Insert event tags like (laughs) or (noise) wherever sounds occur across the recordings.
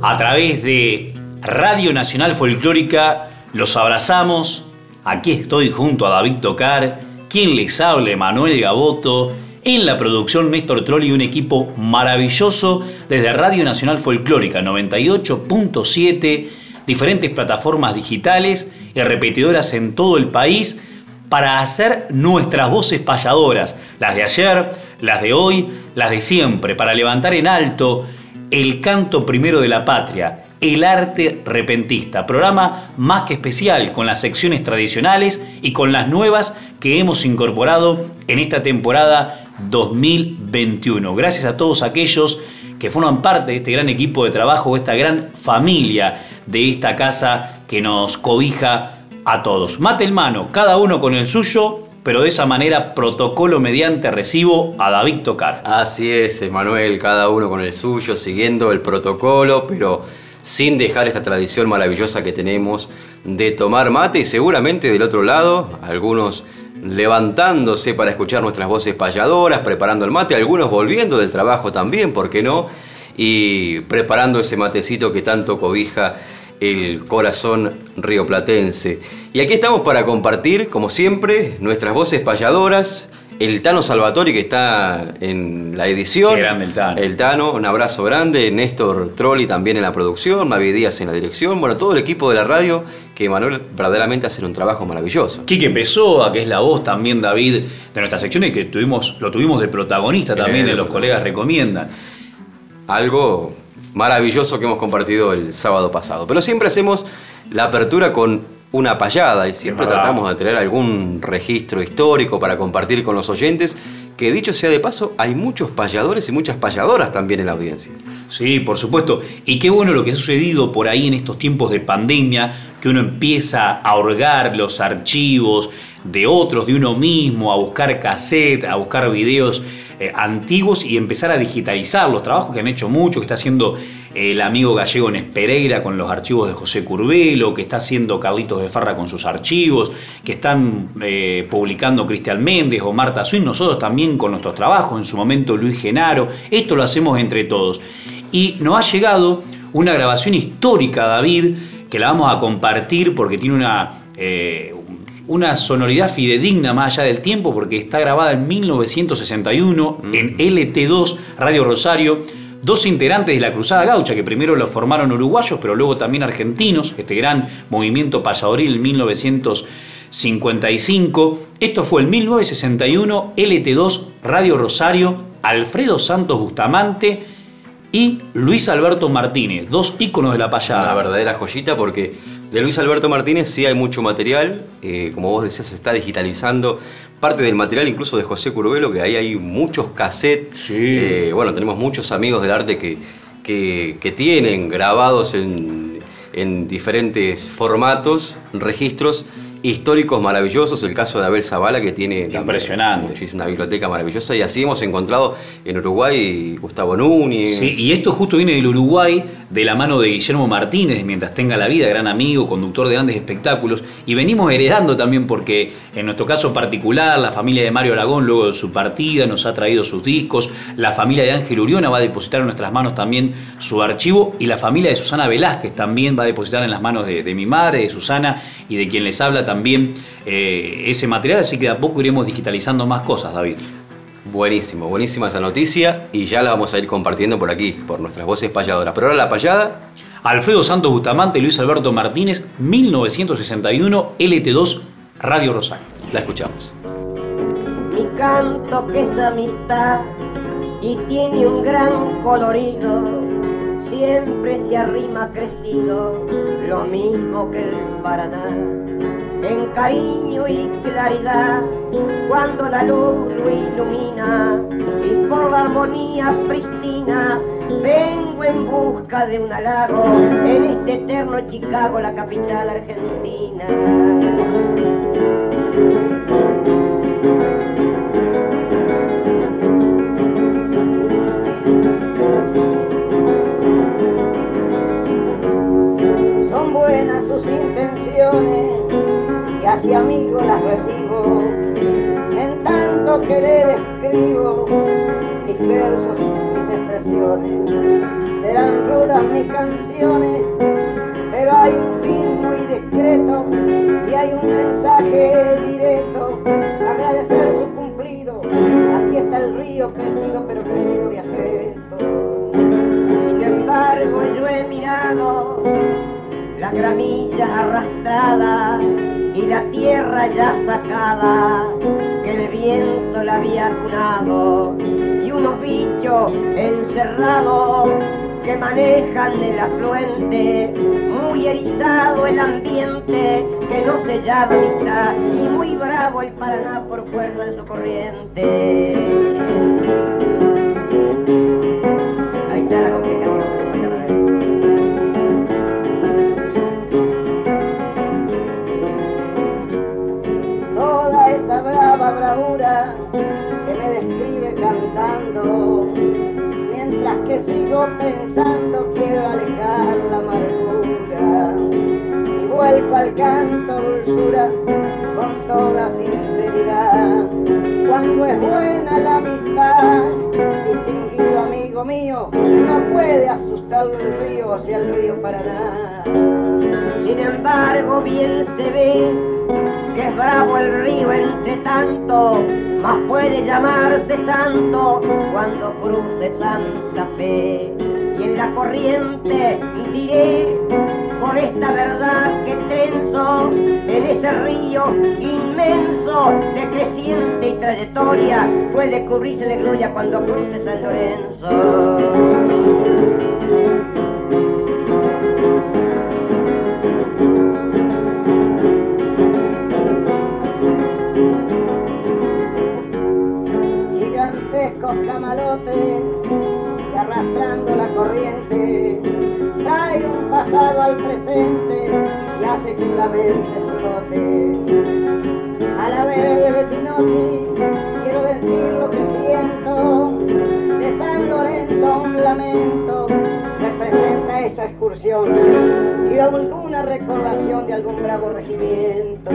A través de Radio Nacional Folclórica los abrazamos. Aquí estoy junto a David Tocar, quien les habla Manuel Gaboto, en la producción Néstor Troll y un equipo maravilloso desde Radio Nacional Folclórica 98.7, diferentes plataformas digitales y repetidoras en todo el país para hacer nuestras voces payadoras, las de ayer, las de hoy, las de siempre, para levantar en alto el canto primero de la patria, el arte repentista, programa más que especial con las secciones tradicionales y con las nuevas que hemos incorporado en esta temporada 2021. Gracias a todos aquellos que forman parte de este gran equipo de trabajo, esta gran familia de esta casa que nos cobija a todos. Mate el mano, cada uno con el suyo, pero de esa manera protocolo mediante recibo a David Tocar. Así es, Emanuel, cada uno con el suyo, siguiendo el protocolo, pero sin dejar esta tradición maravillosa que tenemos de tomar mate y seguramente del otro lado, algunos levantándose para escuchar nuestras voces payadoras, preparando el mate, algunos volviendo del trabajo también, ¿por qué no? Y preparando ese matecito que tanto cobija el corazón rioplatense. Y aquí estamos para compartir, como siempre, nuestras voces payadoras. El Tano Salvatori que está en la edición. Qué grande el Tano. El Tano, un abrazo grande. Néstor Trolli también en la producción. Mavi Díaz en la dirección. Bueno, todo el equipo de la radio que Manuel verdaderamente hace un trabajo maravilloso. Quique Pessoa, que es la voz también, David, de nuestra sección y que tuvimos, lo tuvimos de protagonista también en Los Colegas Recomiendan. Algo maravilloso que hemos compartido el sábado pasado. Pero siempre hacemos la apertura con una payada y siempre tratamos de tener algún registro histórico para compartir con los oyentes, que dicho sea de paso, hay muchos payadores y muchas payadoras también en la audiencia. Sí, por supuesto. Y qué bueno lo que ha sucedido por ahí en estos tiempos de pandemia, que uno empieza a orgar los archivos de otros, de uno mismo, a buscar cassette, a buscar videos eh, antiguos y empezar a digitalizar los trabajos que han hecho mucho, que está haciendo eh, el amigo gallego Nes Pereira con los archivos de José Curbelo, que está haciendo Carlitos de Farra con sus archivos, que están eh, publicando Cristian Méndez o Marta Swin, nosotros también con nuestros trabajos, en su momento Luis Genaro, esto lo hacemos entre todos. Y nos ha llegado una grabación histórica, David, que la vamos a compartir porque tiene una, una sonoridad fidedigna más allá del tiempo porque está grabada en 1961 en LT2 Radio Rosario. Dos integrantes de la Cruzada Gaucha, que primero lo formaron uruguayos, pero luego también argentinos, este gran movimiento payadoril en 1955. Esto fue en 1961, LT2 Radio Rosario, Alfredo Santos Bustamante y Luis Alberto Martínez, dos íconos de la payada. Una verdadera joyita porque de Luis Alberto Martínez sí hay mucho material, eh, como vos decías, se está digitalizando parte del material incluso de José Curbelo, que ahí hay muchos cassettes. Eh, bueno, tenemos muchos amigos del arte que, que, tienen grabados en, en diferentes formatos, registros históricos maravillosos, el caso de Abel Zavala que tiene impresionante una biblioteca maravillosa y así hemos encontrado en Uruguay Gustavo Núñez. Sí, y esto justo viene del Uruguay de la mano de Guillermo Martínez, mientras tenga la vida, gran amigo, conductor de grandes espectáculos y venimos heredando también porque en nuestro caso particular la familia de Mario Aragón luego de su partida nos ha traído sus discos, la familia de Ángel Uriona va a depositar en nuestras manos también su archivo y la familia de Susana Velázquez también va a depositar en las manos de, de mi madre, de Susana y de quien les habla también eh, ese material, así que de a poco iremos digitalizando más cosas, David. Buenísimo, buenísima esa noticia y ya la vamos a ir compartiendo por aquí, por nuestras voces payadoras. Pero ahora la payada. Alfredo Santos Bustamante y Luis Alberto Martínez, 1961, LT2, Radio Rosario. La escuchamos. canto que es amistad y tiene un gran colorido, siempre se arrima crecido, lo mismo que el Paraná. En cariño y claridad, cuando la luz lo ilumina, y por la armonía pristina, vengo en busca de un halago en este eterno Chicago, la capital argentina. Serán rudas mis canciones, manejan el afluente, muy erizado el ambiente, que no se llama amistad, y muy bravo el Paraná por fuerza de su corriente. Buena la amistad, distinguido amigo mío, no puede asustar el río hacia el río Paraná. Sin embargo, bien se ve que es bravo el río entre tanto, más puede llamarse santo cuando cruce Santa Fe. Y en la corriente diré por esta verdad que tenso en ese río inmenso de creciente y trayectoria puede cubrirse de gloria cuando cruce San Lorenzo. gigantescos camalotes que arrastrando la corriente pasado al presente y hace que la mente flote. A la vez de Bettinotti quiero decir lo que siento, de San Lorenzo un lamento representa esa excursión y alguna recordación de algún bravo regimiento.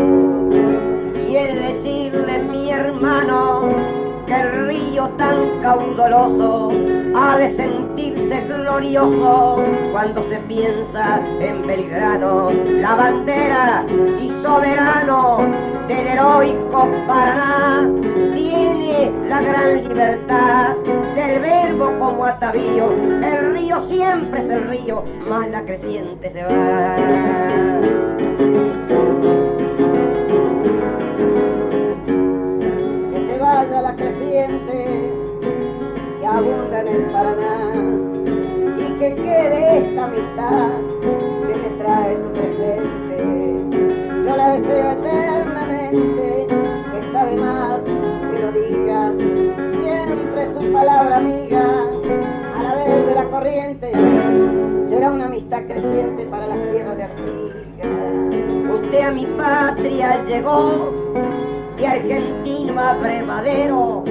Y decirle mi hermano que el río tan caudaloso ha de sentirse glorioso cuando se piensa en Belgrano, la bandera y soberano del heroico Paraná tiene la gran libertad del verbo como atavío. El río siempre es el río, más la creciente se va. Esta amistad que me trae su presente. Yo la deseo eternamente, está de más que lo diga, siempre su palabra amiga, a la vez de la corriente, será una amistad creciente para las tierras de Artigas. Usted a mi patria llegó de argentino a brevadero,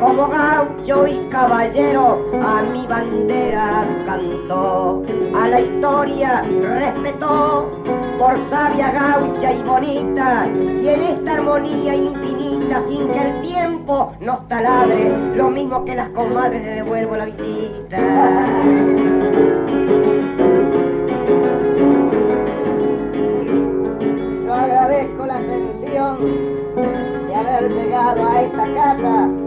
como gaucho y caballero, a mi bandera cantó, a la historia respetó, por sabia gaucha y bonita, y en esta armonía infinita, sin que el tiempo nos taladre, lo mismo que las comadres le devuelvo la visita. Yo agradezco la atención de haber llegado a esta casa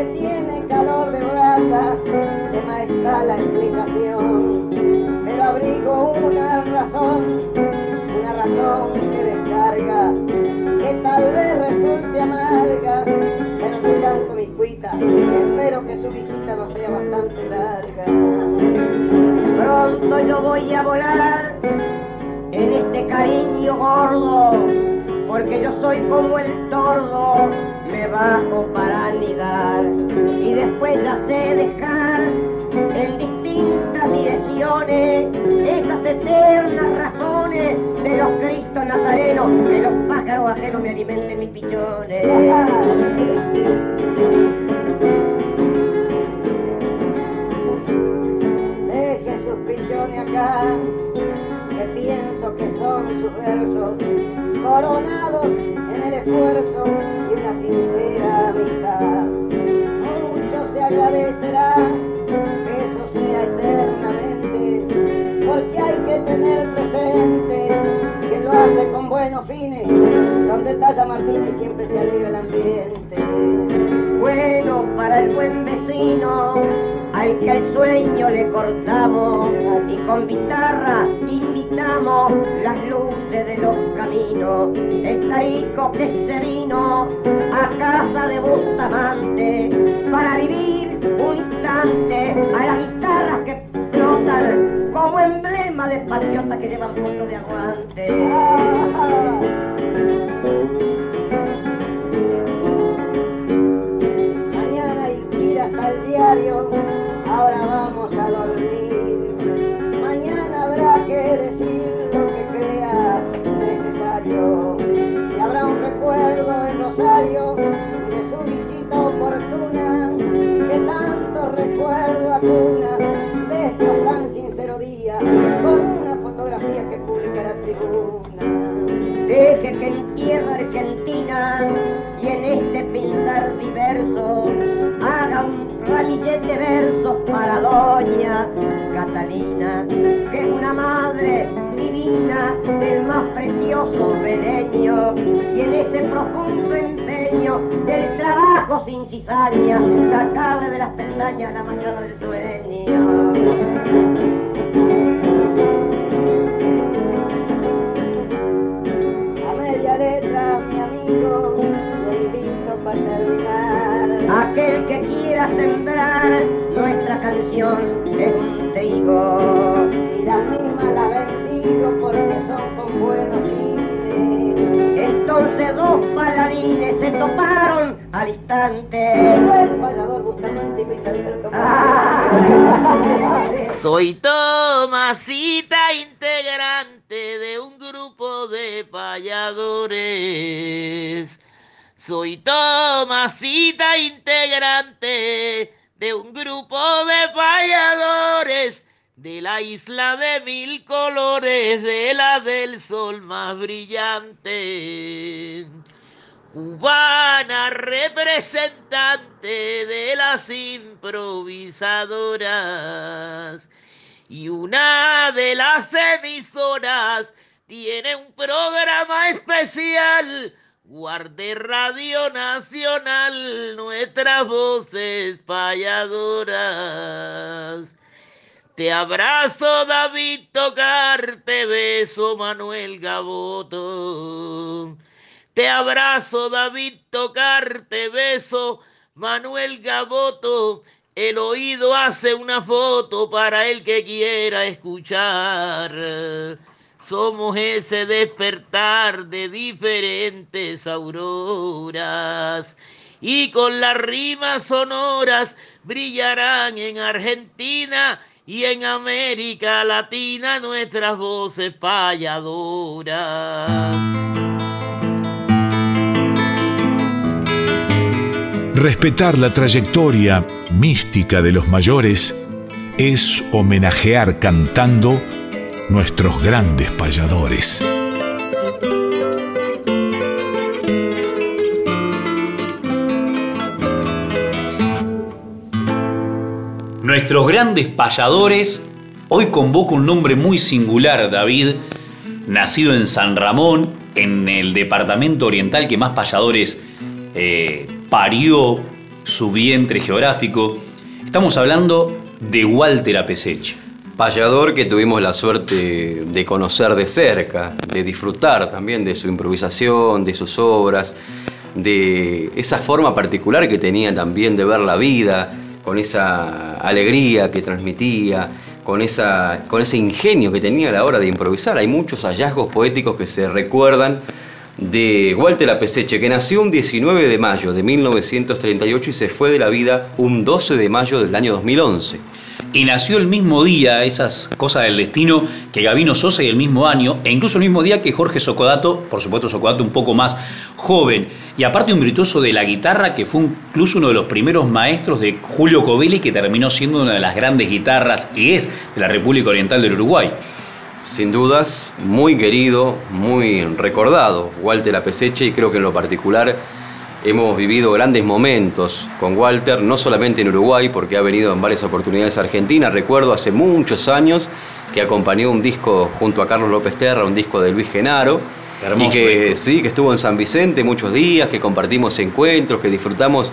que tiene calor de brasa, de maestra la explicación. Pero abrigo una razón, una razón que descarga, que tal vez resulte amarga, pero nunca visita. Espero que su visita no sea bastante larga. Pronto yo voy a volar en este cariño gordo, porque yo soy como el tordo, me bajo para anidar y después ya sé dejar en distintas direcciones esas eternas razones de los cristos nazarenos, de los pájaros ajenos me alimenten mis pichones. Deje sus pichones acá, que pienso que son sus versos, coronados en el esfuerzo y una sincera amistad. Mucho se agradecerá que eso sea eternamente, porque hay que tener presente que lo hace con buenos fines, donde talla Martínez siempre se alegra el ambiente. Bueno para el buen vecino, al que el sueño le cortamos y con guitarra invitamos las luces de los caminos. El taico que se vino a casa de Bustamante para vivir un instante a las guitarras que flotan como emblema de patriota que llevan mucho de aguante. Que es una madre divina del más precioso beleño y en ese profundo empeño del trabajo sin cizaña, sacarle de las pestañas la manchada del sueño. A media letra, mi amigo, le invito para terminar. Aquel que quiera sembrar nuestra canción Entonces dos paladines se toparon al instante. Alberto Soy Tomasita, integrante de un grupo de payadores. Soy Tomasita, integrante de un grupo de payadores de la isla de mil colores, de la del sol más brillante. Cubana representante de las improvisadoras. Y una de las emisoras tiene un programa especial. Guarde Radio Nacional, nuestras voces payadoras. Te abrazo, David Tocar, te beso, Manuel Gaboto. Te abrazo, David Tocar, te beso, Manuel Gaboto. El oído hace una foto para el que quiera escuchar. Somos ese despertar de diferentes auroras. Y con las rimas sonoras brillarán en Argentina y en América Latina nuestras voces payadoras. Respetar la trayectoria mística de los mayores es homenajear cantando nuestros grandes payadores. Nuestros grandes payadores, hoy convoco un nombre muy singular, David, nacido en San Ramón, en el departamento oriental que más payadores eh, parió su vientre geográfico. Estamos hablando de Walter Apesech. Payador que tuvimos la suerte de conocer de cerca, de disfrutar también de su improvisación, de sus obras. de esa forma particular que tenía también de ver la vida, con esa alegría que transmitía, con, esa, con ese ingenio que tenía a la hora de improvisar. Hay muchos hallazgos poéticos que se recuerdan de Walter Apeseche, que nació un 19 de mayo de 1938 y se fue de la vida un 12 de mayo del año 2011 y nació el mismo día, esas cosas del destino, que Gavino Sosa y el mismo año, e incluso el mismo día que Jorge Socodato, por supuesto Socodato un poco más joven, y aparte un virtuoso de la guitarra que fue incluso uno de los primeros maestros de Julio Covelli, que terminó siendo una de las grandes guitarras y es de la República Oriental del Uruguay. Sin dudas, muy querido, muy recordado, Walter Apeseche, y creo que en lo particular Hemos vivido grandes momentos con Walter, no solamente en Uruguay, porque ha venido en varias oportunidades a Argentina. Recuerdo hace muchos años que acompañó un disco junto a Carlos López Terra, un disco de Luis Genaro. y que sí, que estuvo en San Vicente muchos días, que compartimos encuentros, que disfrutamos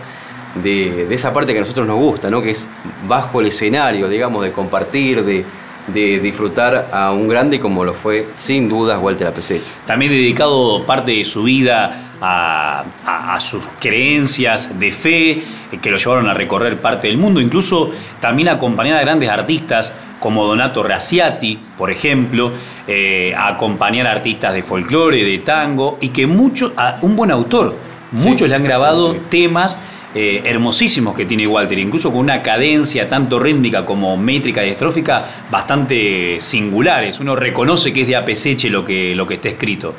de, esa parte que a nosotros nos gusta, ¿no? que es bajo el escenario, digamos, de compartir, de, de disfrutar a un grande como lo fue sin dudas Walter Apesech. También dedicado parte de su vida a, sus creencias de fe eh, que lo llevaron a recorrer parte del mundo, incluso también acompañar a grandes artistas como Donato Raciati, por ejemplo, eh, a acompañar a artistas de folclore, de tango, y que muchos, un buen autor, muchos le han grabado temas eh, hermosísimos que tiene Walter, incluso con una cadencia tanto rítmica como métrica y estrófica bastante singulares. Uno reconoce que es de Apeseche lo que, lo que está escrito.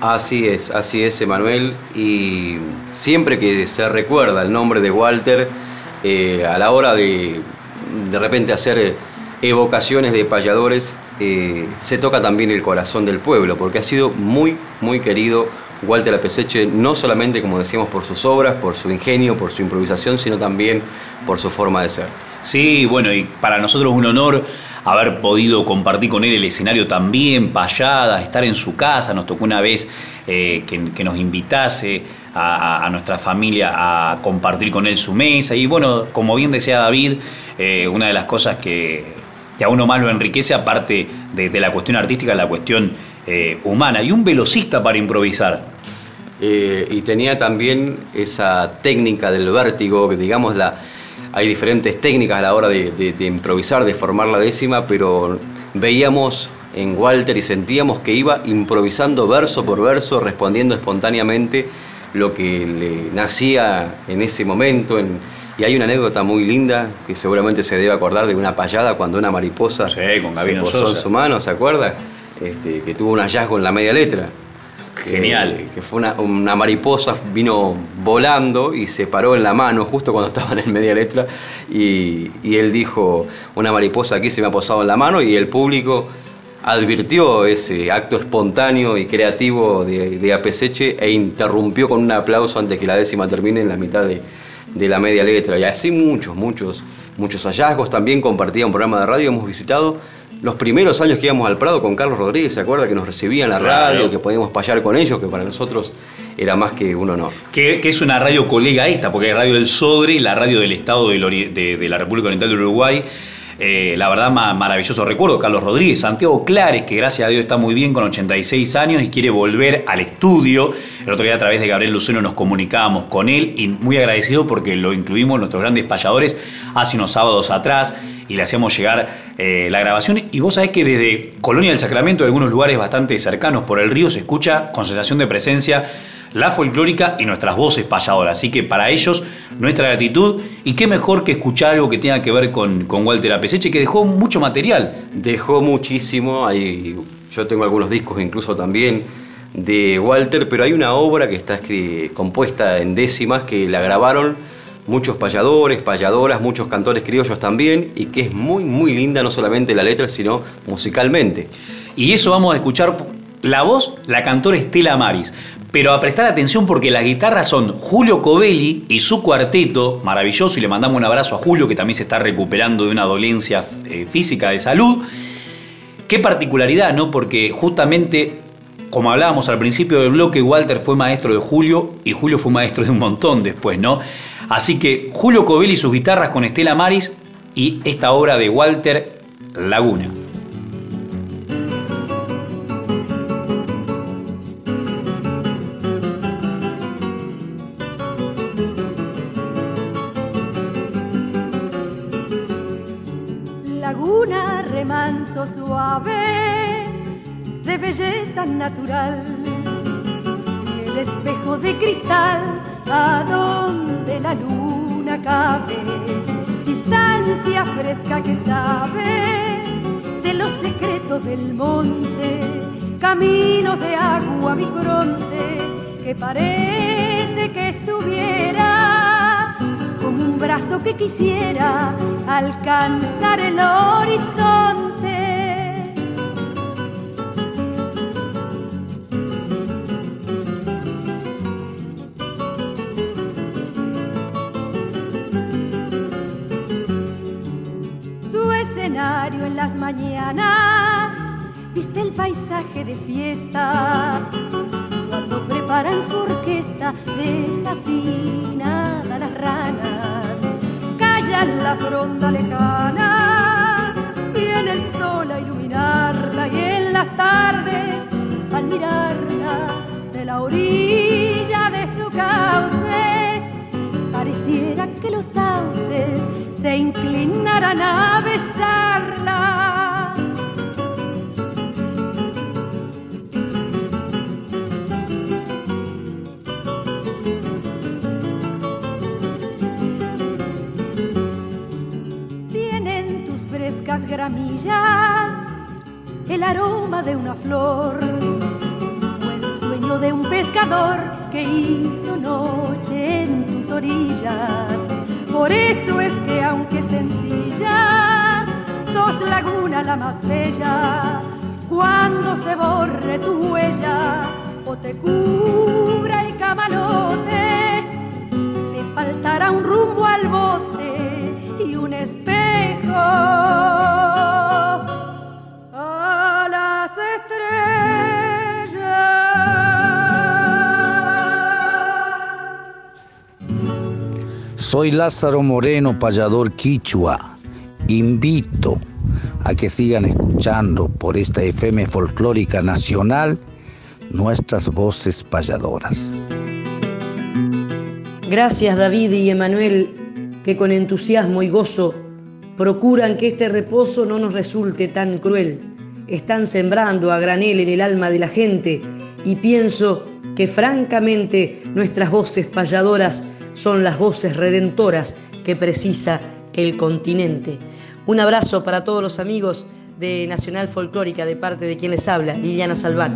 Así es, así es, Emanuel. Y siempre que se recuerda el nombre de Walter, eh, a la hora de de repente hacer evocaciones de payadores, eh, se toca también el corazón del pueblo, porque ha sido muy, muy querido Walter Apeseche, no solamente, como decíamos, por sus obras, por su ingenio, por su improvisación, sino también por su forma de ser. Sí, bueno, y para nosotros un honor haber podido compartir con él el escenario también, payadas, estar en su casa. Nos tocó una vez eh, que, nos invitase a, nuestra familia a compartir con él su mesa. Y bueno, como bien decía David, eh, una de las cosas que, a uno más lo enriquece, aparte de, la cuestión artística, la cuestión eh, humana. Y un velocista para improvisar. y tenía también esa técnica del vértigo, que digamos la hay diferentes técnicas a la hora de, improvisar, de formar la décima, pero veíamos en Walter y sentíamos que iba improvisando verso por verso, respondiendo espontáneamente lo que le nacía en ese momento. y hay una anécdota muy linda que seguramente se debe acordar de una payada cuando una mariposa se posó en su mano, ¿se acuerda? Este, que tuvo un hallazgo en la media letra. Genial. que fue una, mariposa, vino volando y se paró en la mano justo cuando (laughs) estaba en media letra y, él dijo, una mariposa aquí se me ha posado en la mano y el público advirtió ese acto espontáneo y creativo de, de Apeseche e interrumpió con un aplauso antes que la décima termine en la mitad de, de la media letra. Y así muchos, muchos, muchos hallazgos. También compartía un programa de radio, hemos visitado los primeros años que íbamos al Prado con Carlos Rodríguez, ¿se acuerda? Que nos recibían la radio, que podíamos payar con ellos, que para nosotros era más que un honor. Que, es una radio colega esta, porque es Radio del Sodre, la radio del Estado de, la República Oriental del Uruguay. Eh, la verdad, maravilloso recuerdo. Carlos Rodríguez, Santiago Clares, que gracias a Dios está muy bien con 86 años y quiere volver al estudio. El otro día a través de Gabriel Luceno nos comunicábamos con él y muy agradecido porque lo incluimos en nuestros grandes payadores hace unos sábados atrás y le hacíamos llegar eh, la grabación. Y vos sabés que desde Colonia del Sacramento, de algunos lugares bastante cercanos por el río, se escucha con sensación de presencia la folclórica y nuestras voces payadoras. Así que para ellos, nuestra gratitud. Y qué mejor que escuchar algo que tenga que ver con, con Walter Apeseche, que dejó mucho material. Dejó muchísimo. Hay, yo tengo algunos discos incluso también de Walter, pero hay una obra que está compuesta en décimas que la grabaron muchos payadores, payadoras, muchos cantores criollos también, y que es muy, muy linda no solamente la letra, sino musicalmente. Y eso vamos a escuchar la voz, la cantora Estela Maris. Pero a prestar atención porque las guitarras son Julio Covelli y su cuarteto, maravilloso, y le mandamos un abrazo a Julio que también se está recuperando de una dolencia eh, física de salud. Qué particularidad, ¿no? Porque justamente, como hablábamos al principio del bloque, Walter fue maestro de Julio y Julio fue maestro de un montón después, ¿no? Así que Julio Covelli y sus guitarras con Estela Maris y esta obra de Walter Laguna. Laguna, remanso suave de belleza natural, el espejo de cristal a donde la luna cabe, distancia fresca que sabe de los secretos del monte, caminos de agua mi fronte que parece que estuviera como un brazo que quisiera alcanzar el horizonte. Las mañanas, viste el paisaje de fiesta cuando preparan su orquesta desafinada las ranas, callan la fronda lejana, viene el sol a iluminarla y en las tardes al mirarla de la orilla de su cauce, pareciera que los sauces se inclinaran a besarla. Gramillas el aroma de una flor o el sueño de un pescador que hizo noche en tus orillas. Por eso es que aunque sencilla, sos laguna la más bella. Cuando se borre tu huella o te cubra el camalote, le faltará un rumbo al bote Soy Lázaro Moreno, payador quichua. Invito a que sigan escuchando por esta FM folclórica nacional nuestras voces payadoras. Gracias David y Emanuel, que con entusiasmo y gozo procuran que este reposo no nos resulte tan cruel. Están sembrando a granel en el alma de la gente y pienso que francamente nuestras voces payadoras son las voces redentoras que precisa el continente. Un abrazo para todos los amigos de Nacional Folclórica de parte de quien les habla, Liliana Salvat.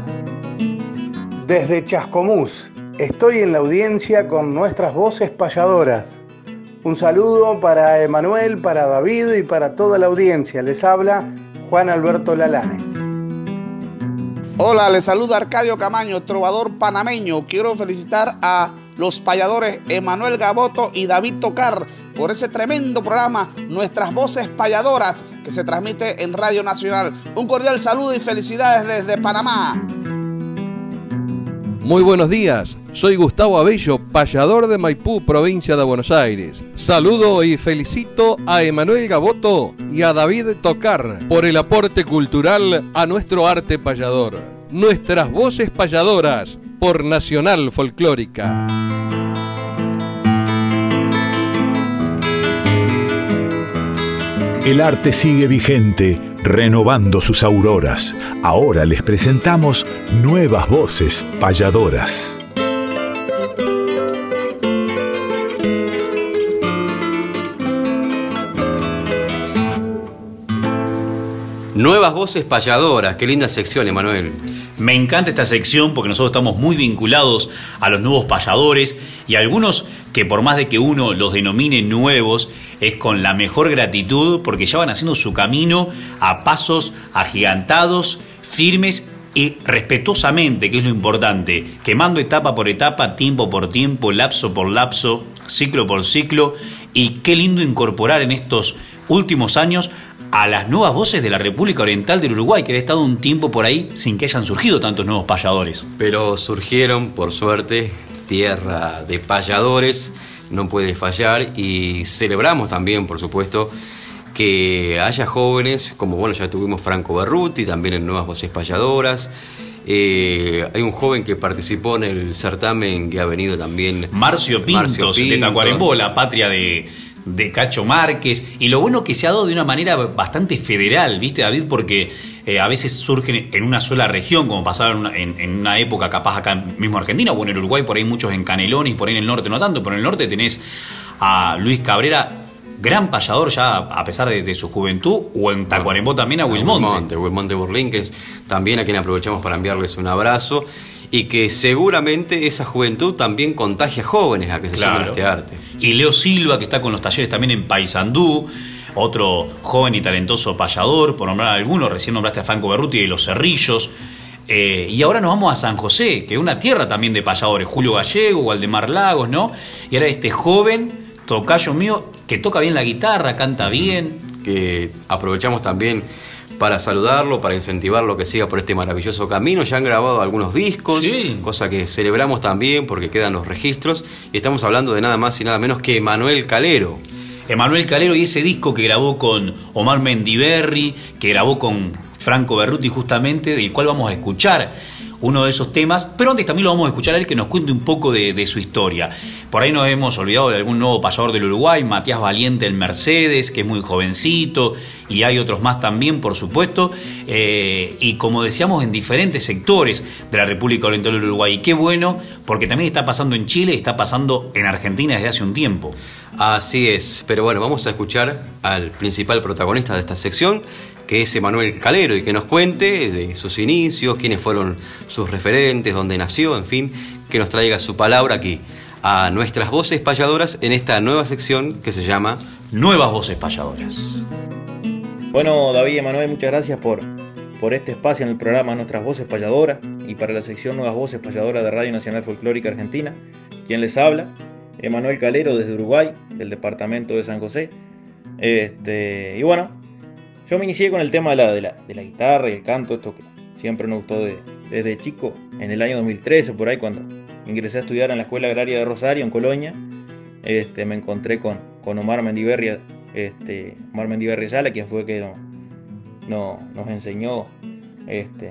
Desde Chascomús, estoy en la audiencia con nuestras voces payadoras. Un saludo para Emanuel, para David y para toda la audiencia. Les habla Juan Alberto Lalane. Hola, les saluda Arcadio Camaño, trovador panameño. Quiero felicitar a los payadores Emanuel Gaboto y David Tocar por ese tremendo programa Nuestras Voces Payadoras que se transmite en Radio Nacional. Un cordial saludo y felicidades desde Panamá. Muy buenos días, soy Gustavo Abello, payador de Maipú, provincia de Buenos Aires. Saludo y felicito a Emanuel Gaboto y a David Tocar por el aporte cultural a nuestro arte payador. Nuestras voces payadoras por Nacional Folclórica. El arte sigue vigente, renovando sus auroras. Ahora les presentamos nuevas voces payadoras. Nuevas voces payadoras, qué linda sección, Emanuel. Me encanta esta sección porque nosotros estamos muy vinculados a los nuevos payadores y algunos que por más de que uno los denomine nuevos, es con la mejor gratitud porque ya van haciendo su camino a pasos agigantados, firmes y respetuosamente, que es lo importante, quemando etapa por etapa, tiempo por tiempo, lapso por lapso, ciclo por ciclo, y qué lindo incorporar en estos últimos años a las nuevas voces de la República Oriental del Uruguay, que había estado un tiempo por ahí sin que hayan surgido tantos nuevos payadores. Pero surgieron, por suerte, tierra de payadores, no puede fallar, y celebramos también, por supuesto, que haya jóvenes, como bueno, ya tuvimos Franco Berruti, también en Nuevas Voces Payadoras. Eh, hay un joven que participó en el certamen que ha venido también. Marcio Pintos, Marcio de. Tacuarembó, la patria de, de Cacho Márquez y lo bueno que se ha dado de una manera bastante federal, ¿viste David? Porque eh, a veces surgen en una sola región, como pasaba en una, época capaz acá mismo Argentina o en el Uruguay, por ahí muchos en Canelones, por ahí en el norte no tanto, pero en el norte tenés a Luis Cabrera, gran payador ya a pesar de, su juventud, o en Tacuarembó también a Wilmonte. Wilmonte, Wilmonte también a quien aprovechamos para enviarles un abrazo y que seguramente esa juventud también contagia a jóvenes a que se claro. este arte. Y Leo Silva, que está con los talleres también en Paysandú, otro joven y talentoso payador, por nombrar alguno, recién nombraste a Franco Berruti y Los Cerrillos. Eh, y ahora nos vamos a San José, que es una tierra también de payadores, Julio Gallego, Waldemar Lagos, ¿no? Y ahora este joven, tocayo mío, que toca bien la guitarra, canta bien. Que aprovechamos también para saludarlo, para incentivarlo que siga por este maravilloso camino. Ya han grabado algunos discos, cosa que celebramos también porque quedan los registros. Y estamos hablando de nada más y nada menos que Emanuel Calero. Emanuel Calero y ese disco que grabó con Omar Mendiberri, que grabó con Franco Berruti justamente, del cual vamos a escuchar uno de esos temas, pero antes también lo vamos a escuchar a él que nos cuente un poco de, su historia. Por ahí nos hemos olvidado de algún nuevo pasador del Uruguay, Matías Valiente el Mercedes, que es muy jovencito, y hay otros más también, por supuesto, eh, y como decíamos, en diferentes sectores de la República Oriental del Uruguay. Y qué bueno, porque también está pasando en Chile y está pasando en Argentina desde hace un tiempo. Así es, pero bueno, vamos a escuchar al principal protagonista de esta sección, que es Emanuel Calero, y que nos cuente de sus inicios, quiénes fueron sus referentes, dónde nació, en fin, que nos traiga su palabra aquí a nuestras voces payadoras en esta nueva sección que se llama Nuevas Voces Payadoras. Bueno, David y Emanuel, muchas gracias por, por este espacio en el programa Nuestras Voces Payadoras y para la sección Nuevas Voces Payadoras de Radio Nacional Folclórica Argentina. Quien les habla, Emanuel Calero desde Uruguay, del departamento de San José. Este, y bueno, yo me inicié con el tema de la, de la, guitarra y el canto, esto que siempre me gustó desde chico, en el año 2013, por ahí, cuando ingresé a estudiar en la Escuela Agraria de Rosario, en Colonia, este, me encontré con, con Omar Mendiverri, este, Omar Mendiverri Sala, quien fue que no, nos enseñó este,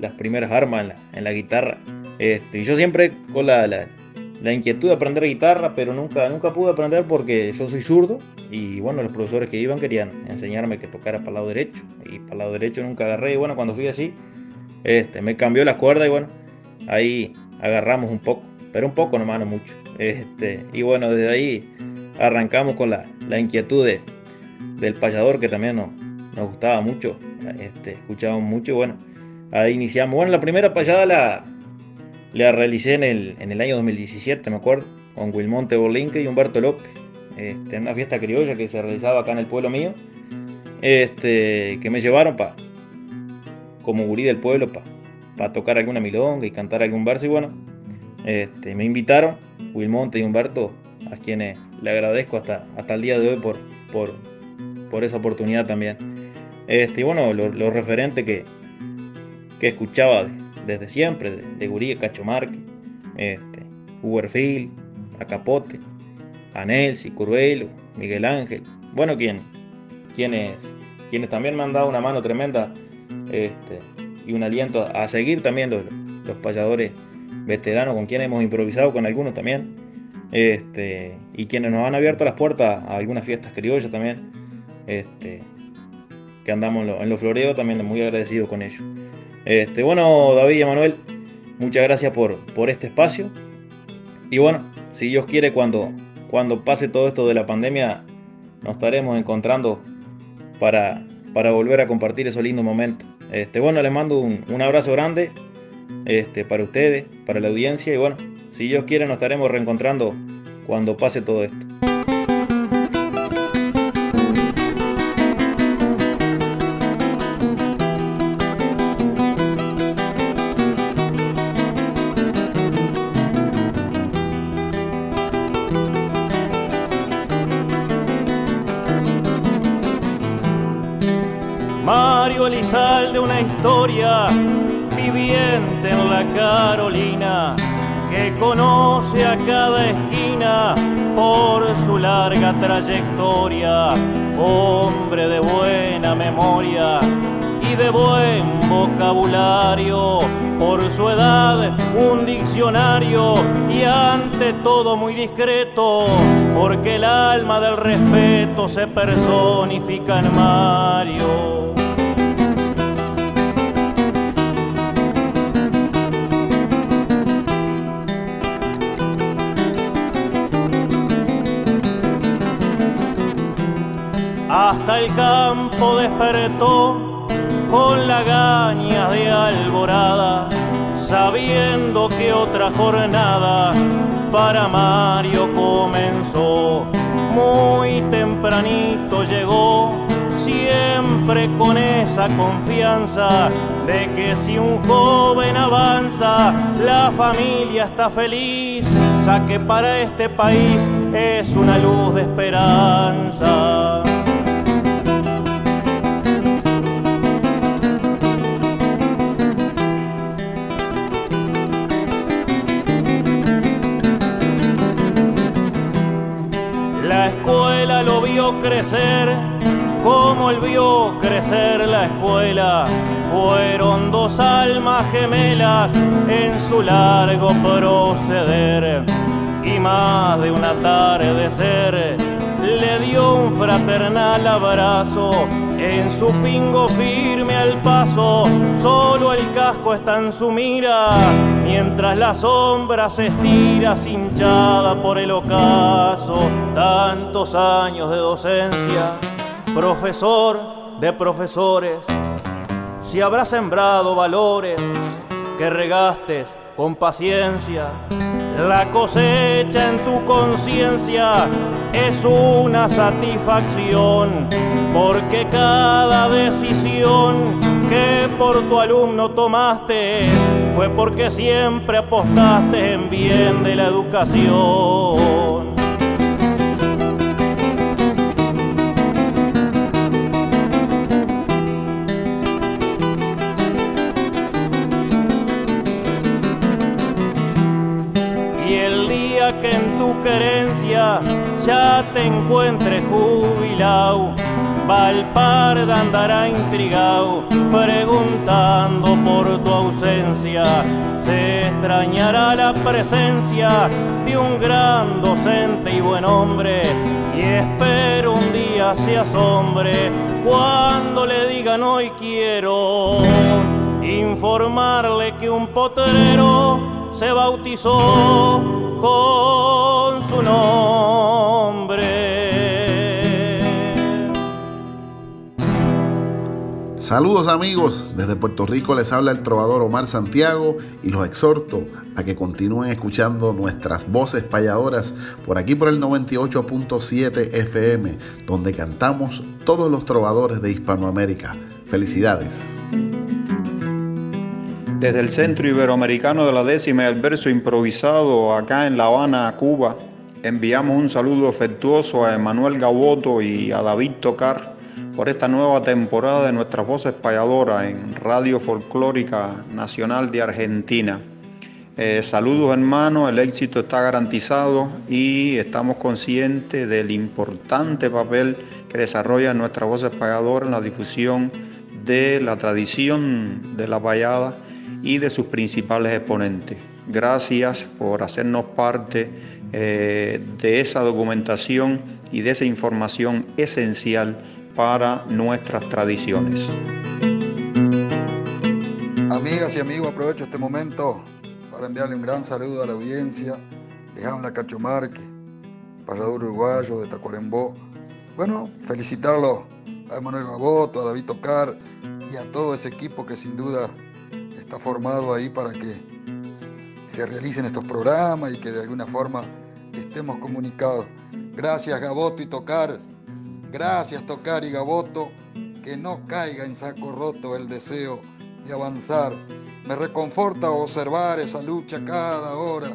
las primeras armas en la, guitarra. Y yo siempre con la, la inquietud de aprender guitarra, pero nunca, nunca pude aprender porque yo soy zurdo y bueno, los profesores que iban querían enseñarme que tocara para el lado derecho y para el lado derecho nunca agarré y bueno, cuando fui así, este, me cambió la cuerda y bueno, ahí agarramos un poco, pero un poco nomás, no mucho. Este, y bueno, desde ahí arrancamos con la, la inquietud de, del payador que también nos, nos gustaba mucho, este, escuchábamos mucho y bueno, ahí iniciamos. Bueno, la primera payada la la realicé en el, en el año 2017, me acuerdo, con Wilmonte Borlinque y Humberto López, este, en una fiesta criolla que se realizaba acá en el pueblo mío, este, que me llevaron para, como gurí del pueblo, para tocar alguna milonga y cantar algún verso. Y bueno, este, me invitaron, Wilmonte y Humberto, a quienes le agradezco hasta, hasta el día de hoy por, por, por esa oportunidad también. Este, y bueno, los referentes que, que escuchaba de, desde siempre, de, de Gurí, Cacho Marque, este, Uberfield, a Capote, a Nelsi, Curvelo, Miguel Ángel, bueno, quien, quienes, también me han dado una mano tremenda este, y un aliento a, seguir también los, los, payadores veteranos con quienes hemos improvisado con algunos también, este, y quienes nos han abierto las puertas a algunas fiestas criollas también, este, que andamos en, en los floreos, también muy agradecido con ellos. Este, bueno, David y Manuel, muchas gracias por, por este espacio. Y bueno, si Dios quiere, cuando, cuando pase todo esto de la pandemia, nos estaremos encontrando para, para volver a compartir esos lindos momentos. Este, bueno, les mando un, un abrazo grande este, para ustedes, para la audiencia. Y bueno, si Dios quiere, nos estaremos reencontrando cuando pase todo esto. De una historia viviente en la Carolina que conoce a cada esquina por su larga trayectoria, hombre de buena memoria y de buen vocabulario, por su edad un diccionario y ante todo muy discreto, porque el alma del respeto se personifica en Mario. Hasta el campo despertó con la gaña de alborada, sabiendo que otra jornada para Mario comenzó. Muy tempranito llegó, siempre con esa confianza de que si un joven avanza, la familia está feliz, ya que para este país es una luz de esperanza. Como él vio crecer la escuela. Fueron dos almas gemelas en su largo proceder y más de de ser le dio un fraternal abrazo en su pingo firme al paso, solo el casco está en su mira, mientras la sombra se estira cinchada por el ocaso. Tantos años de docencia, profesor de profesores, si habrá sembrado valores que regastes con paciencia la cosecha en tu conciencia es una satisfacción, porque cada decisión que por tu alumno tomaste fue porque siempre apostaste en bien de la educación. Querencia ya te encuentre jubilado. Valparda andará intrigado, preguntando por tu ausencia. Se extrañará la presencia de un gran docente y buen hombre. Y espero un día se asombre cuando le digan hoy quiero informarle que un potrero se bautizó con su nombre. Saludos amigos, desde Puerto Rico les habla el trovador Omar Santiago y los exhorto a que continúen escuchando nuestras voces payadoras por aquí por el 98.7 FM, donde cantamos todos los trovadores de Hispanoamérica. Felicidades. Desde el Centro Iberoamericano de la Décima y el verso improvisado acá en La Habana, Cuba, enviamos un saludo afectuoso a Emanuel Gaboto y a David Tocar por esta nueva temporada de nuestras voces payadoras en Radio Folclórica Nacional de Argentina. Eh, saludos hermanos, el éxito está garantizado y estamos conscientes del importante papel que desarrollan nuestras voces payadoras en la difusión de la tradición de la payada y de sus principales exponentes. Gracias por hacernos parte eh, de esa documentación y de esa información esencial para nuestras tradiciones. Amigas y amigos, aprovecho este momento para enviarle un gran saludo a la audiencia. Les habla Cacho Marque, payador uruguayo de Tacuarembó. Bueno, felicitarlo a Emanuel Gaboto, a David Tocar y a todo ese equipo que sin duda está formado ahí para que se realicen estos programas y que de alguna forma estemos comunicados. Gracias Gaboto y Tocar, gracias Tocar y Gaboto, que no caiga en saco roto el deseo de avanzar. Me reconforta observar esa lucha cada hora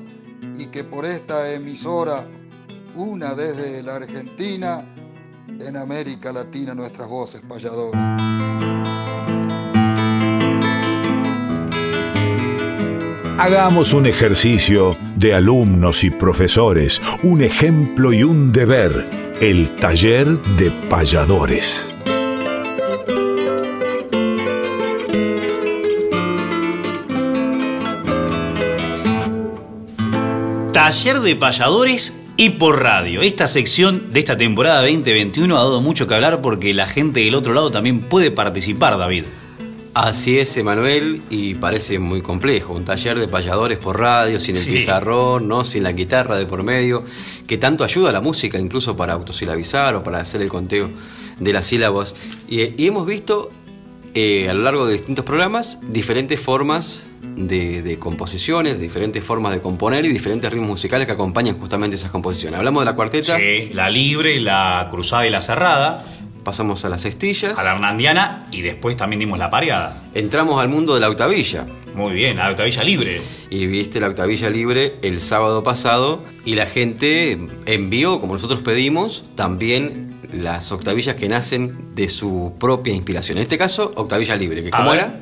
y que por esta emisora, una desde la Argentina, en América Latina nuestras voces payadoras. Hagamos un ejercicio de alumnos y profesores, un ejemplo y un deber, el taller de payadores. Taller de payadores y por radio. Esta sección de esta temporada 2021 ha dado mucho que hablar porque la gente del otro lado también puede participar, David. Así es, Emanuel, y parece muy complejo. Un taller de payadores por radio, sin el Sí. pizarrón, ¿no? sin la guitarra de por medio, que tanto ayuda a la música, incluso para autosilabizar o para hacer el conteo de las sílabas. Y, y hemos visto eh, a lo largo de distintos programas diferentes formas de, de composiciones, diferentes formas de componer y diferentes ritmos musicales que acompañan justamente esas composiciones. Hablamos de la cuarteta. Sí, la libre, la cruzada y la cerrada. Pasamos a las cestillas. A la hernandiana y después también dimos la pareada. Entramos al mundo de la octavilla. Muy bien, la octavilla libre. Y viste la octavilla libre el sábado pasado y la gente envió, como nosotros pedimos, también las octavillas que nacen de su propia inspiración. En este caso, octavilla libre, que A ¿cómo era?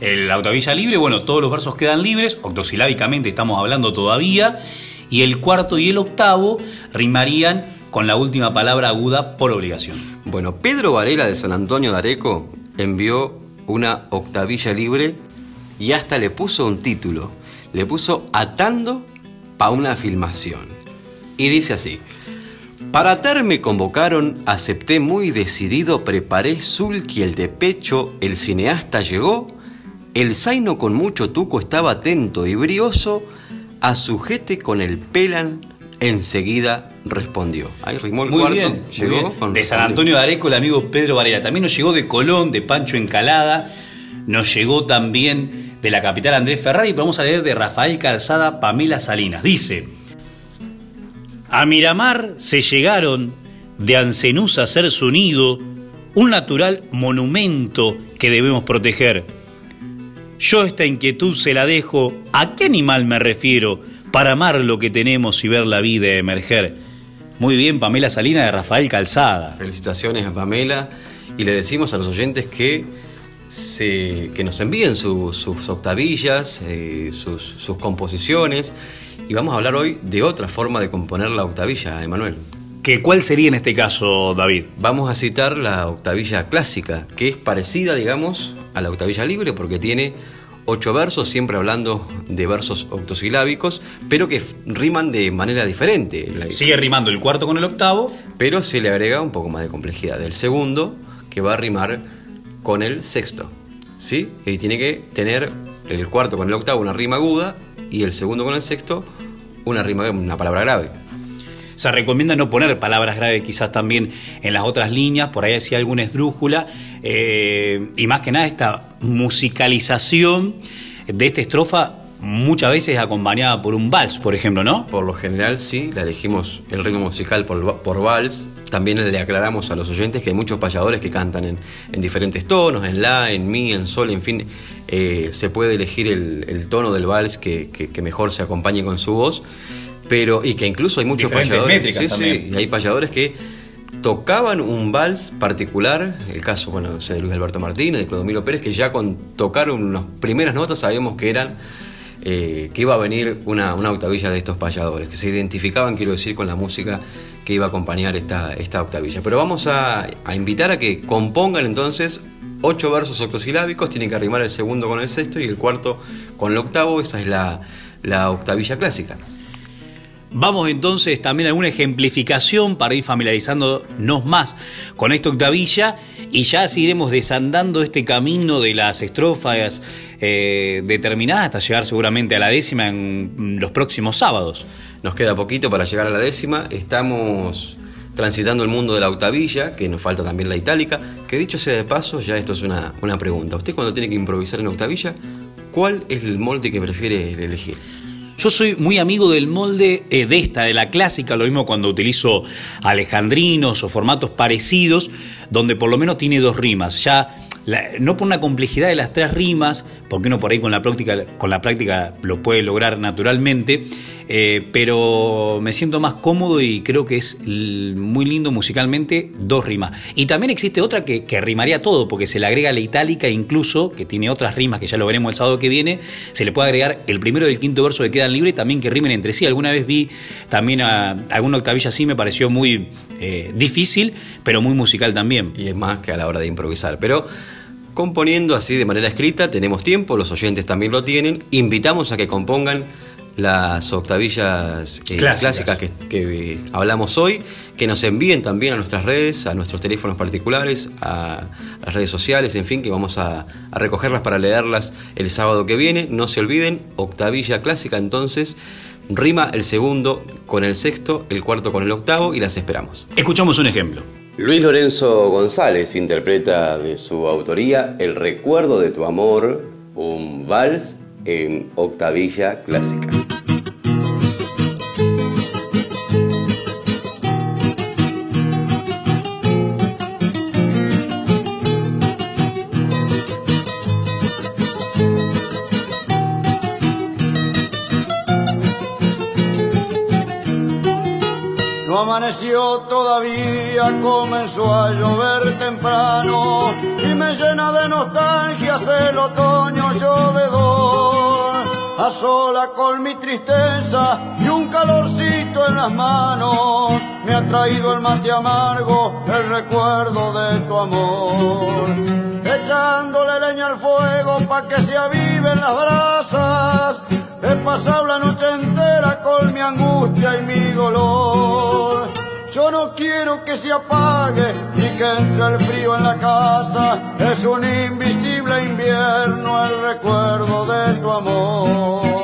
el- La octavilla libre, bueno, todos los versos quedan libres, octosilábicamente estamos hablando todavía, y el cuarto y el octavo rimarían con la última palabra aguda por obligación. Bueno, Pedro Varela de San Antonio de Areco envió una octavilla libre y hasta le puso un título. Le puso Atando pa' una filmación. Y dice así. Para atar me convocaron, acepté muy decidido, preparé sulky el de pecho, el cineasta llegó, el zaino con mucho tuco estaba atento y brioso, a sujete con el pelan, enseguida respondió. Ahí rimó el Muy cuarto, bien, muy llegó bien. con- de San Antonio de Areco el amigo Pedro Varela. También nos llegó de Colón, de Pancho Encalada, nos llegó también de la capital Andrés Ferrari, pero vamos a leer de Rafael Calzada, Pamela Salinas. Dice, a Miramar se llegaron de Ancenús a ser su nido, un natural monumento que debemos proteger. Yo esta inquietud se la dejo, ¿a qué animal me refiero? Para amar lo que tenemos y ver la vida emerger. Muy bien, Pamela Salina de Rafael Calzada. Felicitaciones a Pamela y le decimos a los oyentes que, se- que nos envíen su- sus octavillas, eh, sus, sus composiciones y vamos a hablar hoy de otra forma de componer la octavilla, Emanuel. ¿Que ¿Cuál sería en este caso, David? Vamos a citar la octavilla clásica, que es parecida, digamos, a la octavilla libre porque tiene ocho versos, siempre hablando de versos octosilábicos, pero que riman de manera diferente. Sigue rimando el cuarto con el octavo. pero se le agrega un poco más de complejidad. Del segundo, que va a rimar con el sexto. ¿Sí? Y tiene que tener el cuarto con el octavo una rima aguda y el segundo con el sexto una rima, una palabra grave. Se recomienda no poner palabras graves quizás también en las otras líneas, por ahí hacía alguna esdrújula, eh, y más que nada esta musicalización de esta estrofa muchas veces acompañada por un vals, por ejemplo, ¿no? Por lo general sí, la elegimos el ritmo musical por, por vals. También le aclaramos a los oyentes que hay muchos payadores que cantan en, en diferentes tonos, en la, en mi, en sol, en fin. Eh, se puede elegir el, el tono del vals que, que- que mejor se acompañe con su voz. Pero, y que incluso hay muchos Diferentes payadores. sí, sí, hay payadores que tocaban un vals particular, el caso bueno, de Luis Alberto Martínez, de Clodomiro Pérez, que ya con tocar unas primeras notas sabíamos que eran eh, que iba a venir una, una octavilla de estos payadores, que se identificaban, quiero decir, con la música que iba a acompañar esta, esta octavilla. Pero vamos a, a invitar a que compongan entonces ocho versos octosilábicos, tienen que arrimar el segundo con el sexto y el cuarto con el octavo, esa es la, la octavilla clásica. Vamos entonces también a alguna ejemplificación para ir familiarizándonos más con esta octavilla y ya así iremos desandando este camino de las estrofas eh, determinadas hasta llegar seguramente a la décima en los próximos sábados. Nos queda poquito para llegar a la décima, estamos transitando el mundo de la octavilla, que nos falta también la itálica, que dicho sea de paso, ya esto es una, una pregunta. ¿Usted cuando tiene que improvisar en octavilla, cuál es el molde que prefiere elegir? Yo soy muy amigo del molde eh, de esta, de la clásica, lo mismo cuando utilizo alejandrinos o formatos parecidos, donde por lo menos tiene dos rimas. Ya la- no por una complejidad de las tres rimas, porque uno por ahí con la práctica, con la práctica lo puede lograr naturalmente, eh, pero me siento más cómodo y creo que es muy lindo musicalmente dos rimas. Y también existe otra que, que rimaría todo, porque se le agrega la itálica incluso, que tiene otras rimas que ya lo veremos el sábado que viene, se le puede agregar el primero y el quinto verso que quedan libres también que rimen entre sí. Alguna vez vi también a, alguna octavilla así, me pareció muy eh, difícil, pero muy musical también. Y es más que a la hora de improvisar. Pero componiendo así de manera escrita, tenemos tiempo, los oyentes también lo tienen. Invitamos a que compongan las octavillas eh, Clásicas. clásicas, que, que hablamos hoy, que nos envíen también a nuestras redes, a nuestros teléfonos particulares, a las redes sociales, en fin, que vamos a, a recogerlas para leerlas el sábado que viene. No se olviden, octavilla clásica entonces. Rima el segundo con el sexto, el cuarto con el octavo y las esperamos. Escuchamos un ejemplo. Luis Lorenzo González interpreta de su autoría El recuerdo de tu amor, un vals en octavilla clásica. Amaneció todavía, comenzó a llover temprano y me llena de nostalgias el otoño llovedor. A sola con mi tristeza y un calorcito en las manos, me ha traído el mate amargo, el recuerdo de tu amor. Echándole leña al fuego pa' que se aviven las brasas, He pasado la noche entera con mi angustia y mi dolor. Yo no quiero que se apague ni que entre el frío en la casa. Es un invisible invierno el recuerdo de tu amor.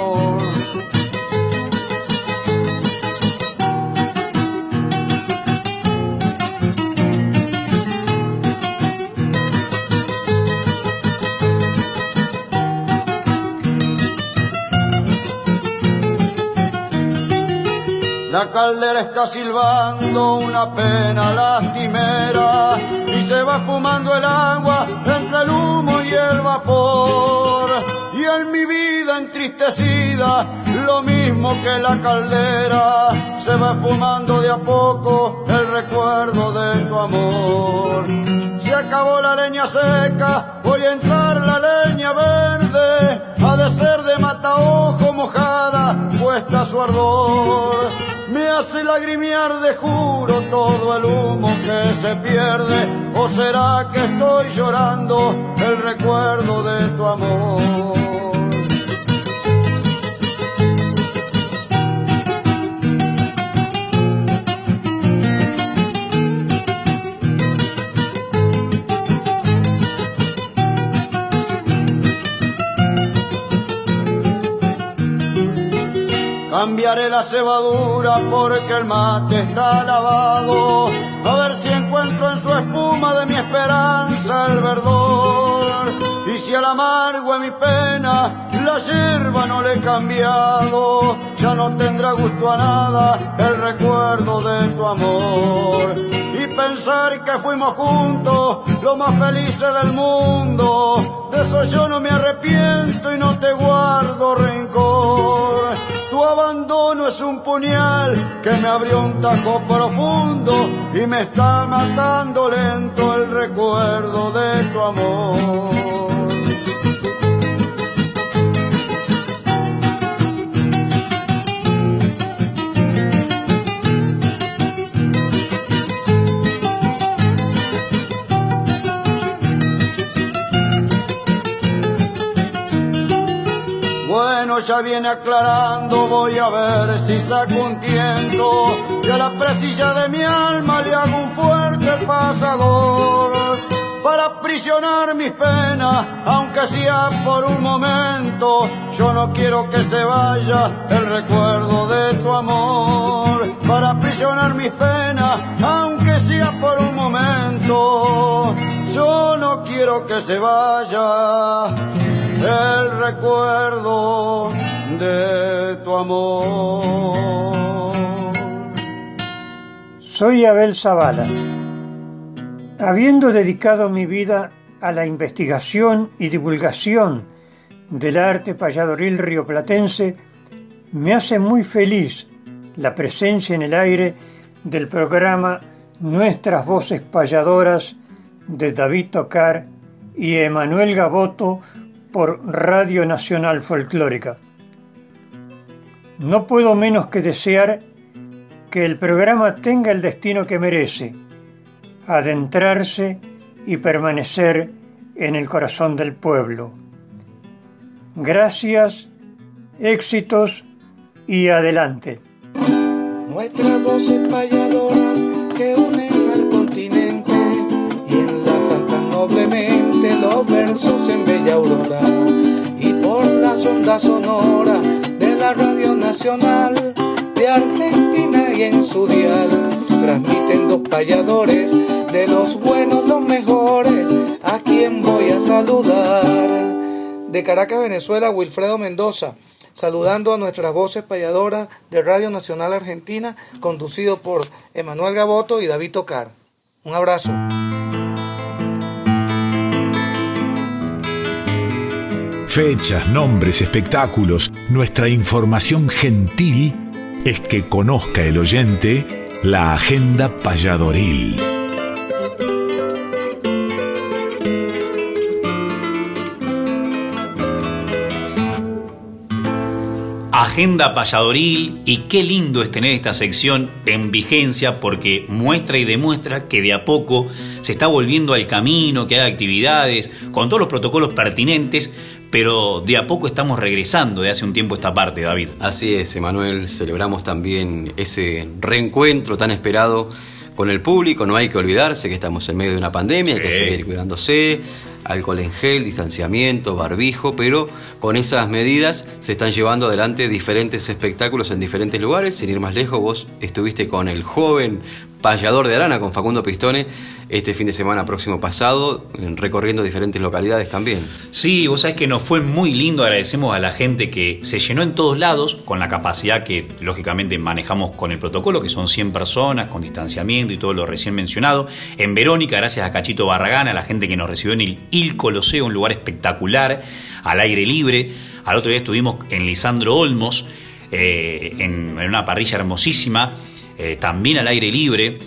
La caldera está silbando una pena lastimera y se va fumando el agua entre el humo y el vapor. Y en mi vida entristecida, lo mismo que la caldera, se va fumando de a poco el recuerdo de tu amor. Se acabó la leña seca, voy a entrar la leña verde, ha de ser de mataojo mojada, puesta su ardor. Me hace lagrimear de juro todo el humo que se pierde, o será que estoy llorando el recuerdo de tu amor. Cambiaré la cebadura porque el mate está lavado. A ver si encuentro en su espuma de mi esperanza el verdor. Y si al amargo de mi pena la hierba no le he cambiado, ya no tendrá gusto a nada el recuerdo de tu amor. Y pensar que fuimos juntos los más felices del mundo, de eso yo no me arrepiento y no te guardo rencor. Tu abandono es un puñal que me abrió un tajo profundo y me está matando lento el recuerdo de tu amor. Ya viene aclarando, voy a ver si saco un tiento. Y a la presilla de mi alma le hago un fuerte pasador. Para aprisionar mis penas, aunque sea por un momento. Yo no quiero que se vaya el recuerdo de tu amor. Para aprisionar mis penas, aunque sea por un momento. Yo no quiero que se vaya el recuerdo de tu amor. Soy Abel Zavala. Habiendo dedicado mi vida a la investigación y divulgación del arte payadoril rioplatense, me hace muy feliz la presencia en el aire del programa Nuestras Voces Payadoras de David Tocar y Emanuel Gaboto por Radio Nacional Folclórica. No puedo menos que desear que el programa tenga el destino que merece, adentrarse y permanecer en el corazón del pueblo. Gracias, éxitos y adelante. Nuestras voces payadoras que unen al continente y tan noblemente los versos y por las ondas sonoras de la Radio Nacional de Argentina y en su dial transmiten dos payadores de los buenos, los mejores, a quien voy a saludar. De Caracas, Venezuela, Wilfredo Mendoza, saludando a nuestras voces payadoras de Radio Nacional Argentina, conducido por Emanuel Gaboto y David Tocar. Un abrazo. Fechas, nombres, espectáculos, nuestra información gentil es que conozca el oyente la agenda payadoril. Agenda payadoril y qué lindo es tener esta sección en vigencia porque muestra y demuestra que de a poco se está volviendo al camino, que hay actividades con todos los protocolos pertinentes, pero de a poco estamos regresando de hace un tiempo esta parte, David. Así es, Emanuel, celebramos también ese reencuentro tan esperado con el público, no hay que olvidarse que estamos en medio de una pandemia, hay que seguir cuidándose, alcohol en gel, distanciamiento, barbijo, pero con esas medidas se están llevando adelante diferentes espectáculos en diferentes lugares. Sin ir más lejos, vos estuviste con el joven payador de Arana, con Facundo Pistone, este fin de semana próximo pasado, recorriendo diferentes localidades también. Sí, vos sabés que nos fue muy lindo, agradecemos a la gente que se llenó en todos lados, con la capacidad que lógicamente manejamos con el protocolo, que son 100 personas, con distanciamiento y todo lo recién mencionado. En Verónica, gracias a Cachito Barragán, a la gente que nos recibió en el Il Coloseo, un lugar espectacular, al aire libre. Al otro día estuvimos en Lisandro Olmos, eh, en, en una parrilla hermosísima, eh, también al aire libre.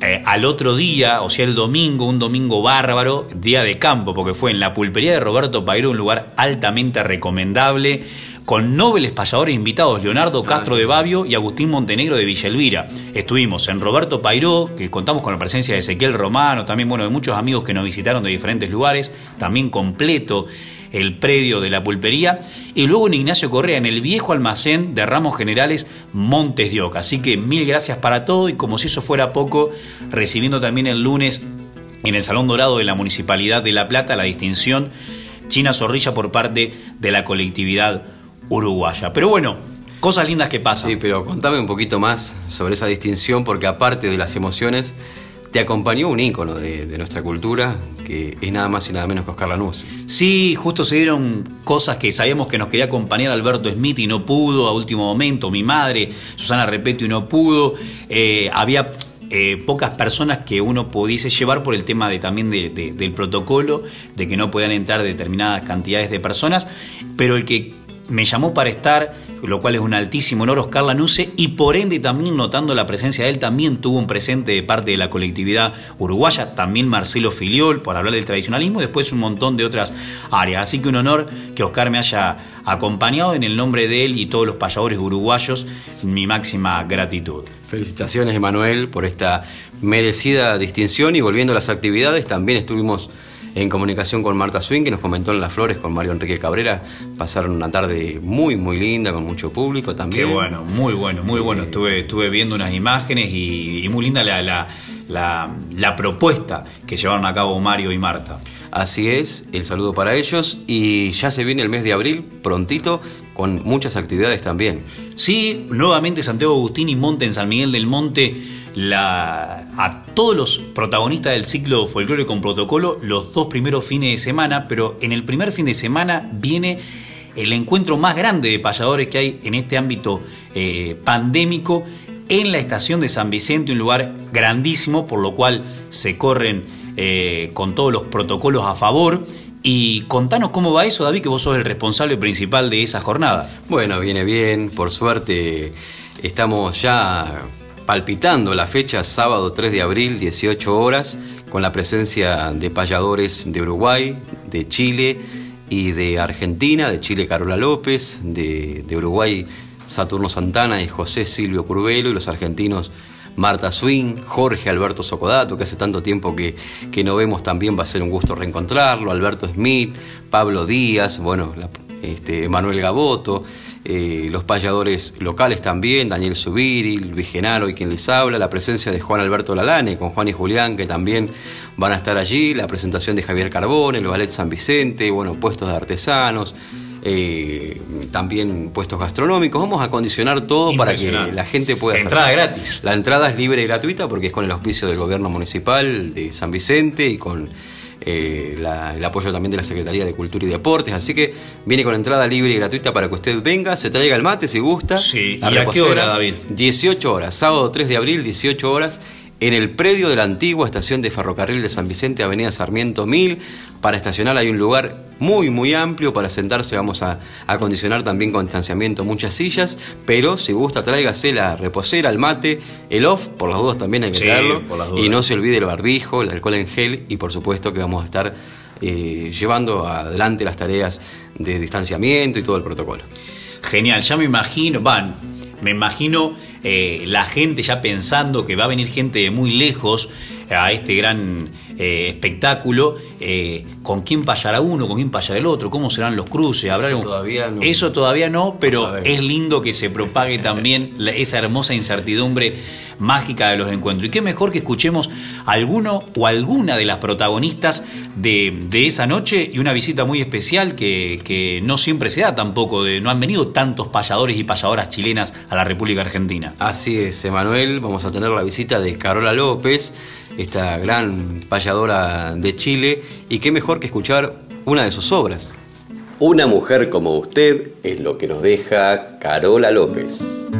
Eh, al otro día, o sea, el domingo, un domingo bárbaro, día de campo, porque fue en la pulpería de Roberto Pairo, un lugar altamente recomendable, con nobles payadores invitados, Leonardo Castro de Babio y Agustín Montenegro de Villa Elvira. Estuvimos en Roberto Pairó, que contamos con la presencia de Ezequiel Romano, también, bueno, de muchos amigos que nos visitaron de diferentes lugares, también completo el predio de la pulpería, y luego en Ignacio Correa, en el viejo almacén de ramos generales Montes de Oca. Así que mil gracias para todo y como si eso fuera poco, recibiendo también el lunes en el Salón Dorado de la Municipalidad de La Plata la distinción China Zorrilla por parte de la colectividad uruguaya. Pero bueno, cosas lindas que pasan. Sí, pero contame un poquito más sobre esa distinción, porque aparte de las emociones, te acompañó un ícono de, nuestra cultura, que es nada más y nada menos que Oscar Lanús. Sí, justo se dieron cosas que sabíamos que nos quería acompañar Alberto Smith y no pudo a último momento, mi madre, Susana Repeto y no pudo. Eh, había eh, pocas personas que uno pudiese llevar por el tema de, también de- de- del protocolo, de que no podían entrar determinadas cantidades de personas, pero el que me llamó para estar, lo cual es un altísimo honor, Oscar Lanuse, y por ende también notando la presencia de él, también tuvo un presente de parte de la colectividad uruguaya, también Marcelo Filiol, por hablar del tradicionalismo, y después un montón de otras áreas. Así que un honor que Oscar me haya acompañado en el nombre de él y todos los payadores uruguayos, mi máxima gratitud. Felicitaciones, Emanuel, por esta merecida distinción y volviendo a las actividades, también estuvimos en comunicación con Marta Swing, que nos comentó en Las Flores con Mario Enrique Cabrera. Pasaron una tarde muy, muy linda, con mucho público también. Qué bueno, muy bueno, muy bueno. Estuve, estuve viendo unas imágenes y, y muy linda la, la, la- la propuesta que llevaron a cabo Mario y Marta. Así es, el saludo para ellos y ya se viene el mes de abril, prontito, con muchas actividades también. Sí, nuevamente Santiago Agustín y Monte en San Miguel del Monte, la, a todos los protagonistas del ciclo Folclore con Protocolo, los dos primeros fines de semana, pero en el primer fin de semana viene el encuentro más grande de payadores que hay en este ámbito eh, pandémico en la estación de San Vicente, un lugar grandísimo, por lo cual se corren eh, con todos los protocolos a favor. Y contanos cómo va eso, David, que vos sos el responsable principal de esa jornada. Bueno, viene bien, por suerte estamos ya palpitando la fecha, sábado 3 de abril, 18 horas, con la presencia de payadores de Uruguay, de Chile y de Argentina, de Chile Carola López, de, de Uruguay Saturno Santana y José Silvio Curvelo, y los argentinos Marta Swing, Jorge Alberto Socodato, que hace tanto tiempo que, que no vemos también, va a ser un gusto reencontrarlo, Alberto Smith, Pablo Díaz, bueno, este, Manuel Gaboto, eh, los payadores locales también, Daniel Subiri, Luis Genaro y quien les habla, la presencia de Juan Alberto Lalane con Juan y Julián que también van a estar allí, la presentación de Javier Carbón, el Ballet San Vicente, bueno, puestos de artesanos. eh, también puestos gastronómicos, vamos a condicionar todo para que la gente pueda Entrada acercarse. gratis. La entrada es libre y gratuita porque es con el auspicio del gobierno municipal de San Vicente y con eh, la- el apoyo también de la Secretaría de Cultura y Deportes. Así que viene con entrada libre y gratuita para que usted venga, se traiga el mate si gusta. Sí, ¿y a qué hora, David? 18 horas, sábado 3 de abril, 18 horas, en el predio de la antigua estación de ferrocarril de San Vicente, Avenida Sarmiento 1000. Para estacionar hay un lugar muy, muy amplio. Para sentarse vamos a acondicionar también con distanciamiento muchas sillas. Pero si gusta, tráigase la reposera, el mate, el off, por las dudas también hay que Sí, traerlo. Y no se olvide el barbijo, el alcohol en gel y por supuesto que vamos a estar eh, llevando adelante las tareas de distanciamiento y todo el protocolo. Genial, ya me imagino, van, me imagino eh, la gente ya pensando que va a venir gente de muy lejos a este gran eh, espectáculo, eh, con quién payará uno, con quién payará el otro, cómo serán los cruces, habrá Eso algún- todavía no- Eso todavía no, pero es lindo que se propague también (laughs) la- esa hermosa incertidumbre mágica de los encuentros. Y qué mejor que escuchemos alguno o alguna de las protagonistas de, de esa noche y una visita muy especial que, que no siempre se da tampoco, de, no han venido tantos payadores y payadoras chilenas a la República Argentina. Así es, Emanuel. Vamos a tener la visita de Carola López, esta gran payadora de Chile. Y qué mejor que escuchar una de sus obras. Una mujer como usted es lo que nos deja Carola López.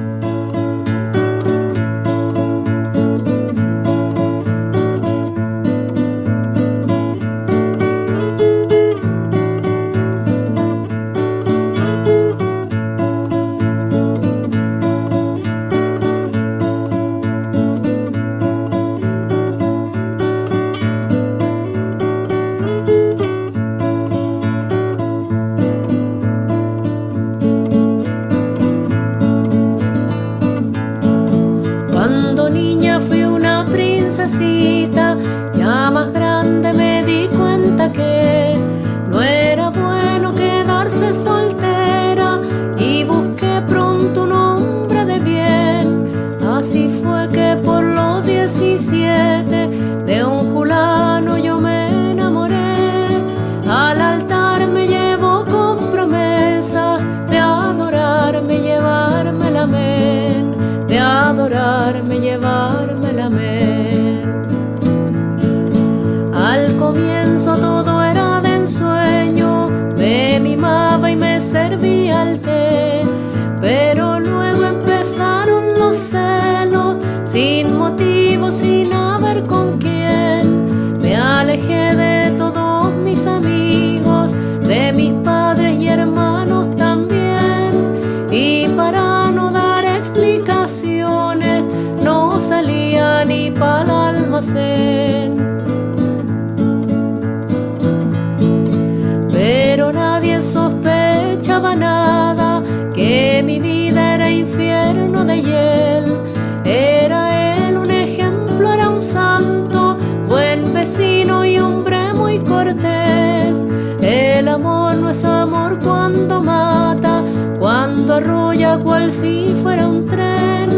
Cuando mata, cuando arrolla cual si fuera un tren.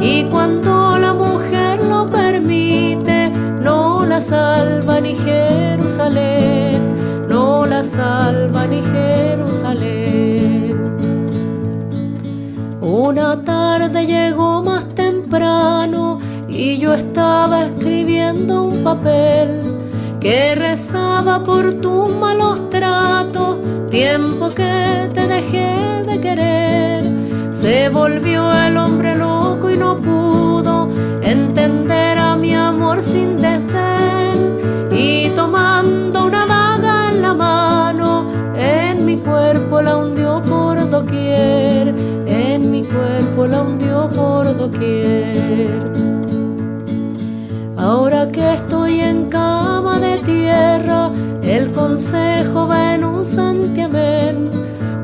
Y cuando la mujer lo permite, no la salva ni Jerusalén no la salva ni Jerusalén. Una tarde llegó más temprano y yo estaba escribiendo un papel que rezaba por tus malos tratos, tiempo que te dejé de querer. Se volvió el hombre loco y no pudo entender a mi amor sin desdén y tomando una daga en la mano, en mi cuerpo la hundió por doquier, en mi cuerpo la hundió por doquier. Ahora que estoy en cama de tierra, el consejo va en un santiamén.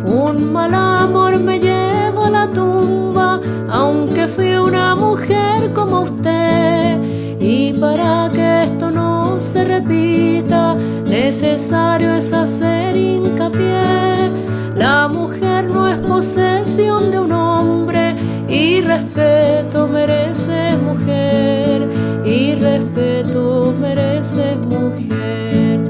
Un mal amor me llevo a la tumba, aunque fui una mujer como usted. Y para que esto no se repita, necesario es hacer hincapié. La mujer no es posesión de un hombre y respeto mereces mujer respeto mereces mujer.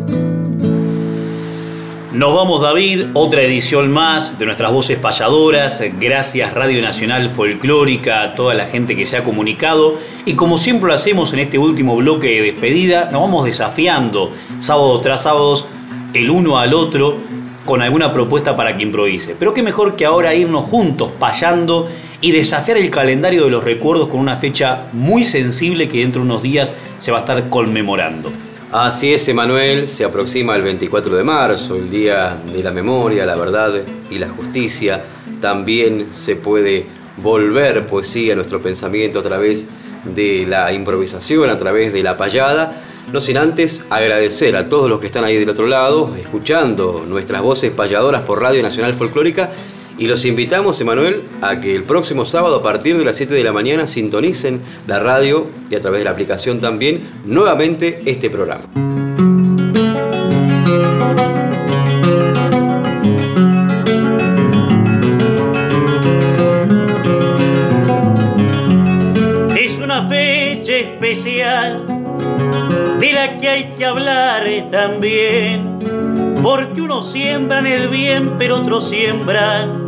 Nos vamos David, otra edición más de nuestras voces payadoras. Gracias Radio Nacional Folclórica, a toda la gente que se ha comunicado. Y como siempre lo hacemos en este último bloque de despedida, nos vamos desafiando sábado tras sábado el uno al otro con alguna propuesta para que improvise. Pero qué mejor que ahora irnos juntos payando y desafiar el calendario de los recuerdos con una fecha muy sensible que dentro de unos días se va a estar conmemorando. Así es, Emanuel, se aproxima el 24 de marzo, el Día de la Memoria, la Verdad y la Justicia. También se puede volver poesía a nuestro pensamiento a través de la improvisación, a través de la payada. No sin antes agradecer a todos los que están ahí del otro lado, escuchando nuestras voces payadoras por Radio Nacional Folclórica y los invitamos, Emanuel, a que el próximo sábado a partir de las 7 de la mañana sintonicen la radio y a través de la aplicación también nuevamente este programa. Es una fecha especial de la que hay que hablar también, porque unos siembran el bien, pero otros siembran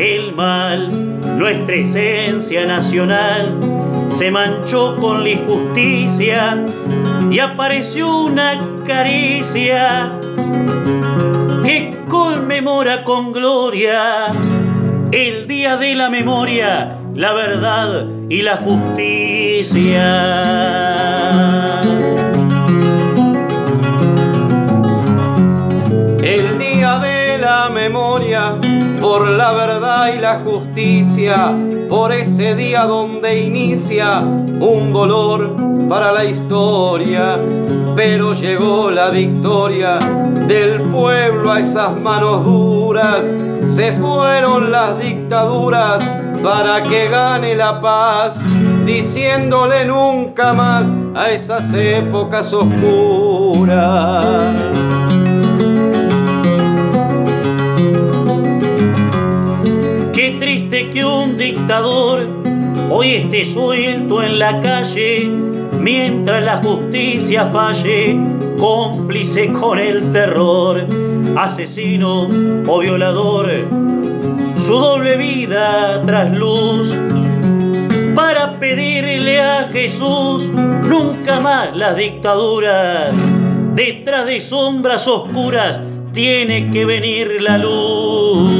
el mal. Nuestra esencia nacional se manchó con la injusticia y apareció una caricia que conmemora con gloria el día de la memoria, la verdad y la justicia. El día de la memoria por la verdad y la justicia, por ese día donde inicia un dolor para la historia. Pero llegó la victoria del pueblo a esas manos duras, se fueron las dictaduras para que gane la paz, diciéndole nunca más a esas épocas oscuras. Hoy esté suelto en la calle mientras la justicia falle, cómplice con el terror, asesino o violador, su doble vida tras luz. Para pedirle a Jesús nunca más las dictaduras, detrás de sombras oscuras tiene que venir la luz.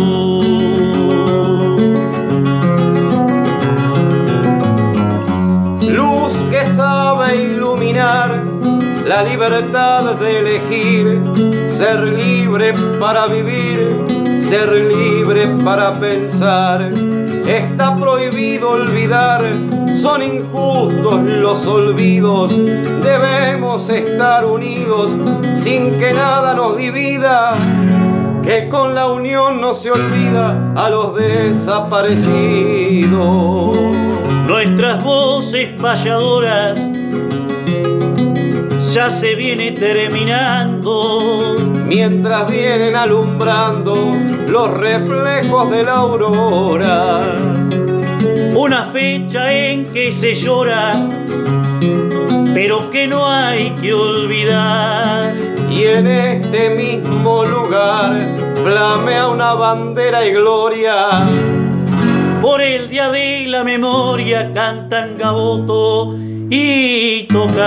Sabe iluminar la libertad de elegir, ser libre para vivir, ser libre para pensar. Está prohibido olvidar, son injustos los olvidos. Debemos estar unidos sin que nada nos divida. Que con la unión no se olvida a los desaparecidos. Nuestras voces payadoras ya se viene terminando. Mientras vienen alumbrando los reflejos de la aurora. Una fecha en que se llora, pero que no hay que olvidar. Y en este mismo lugar flamea una bandera y gloria por el día de la memoria cantan gaboto y tocan.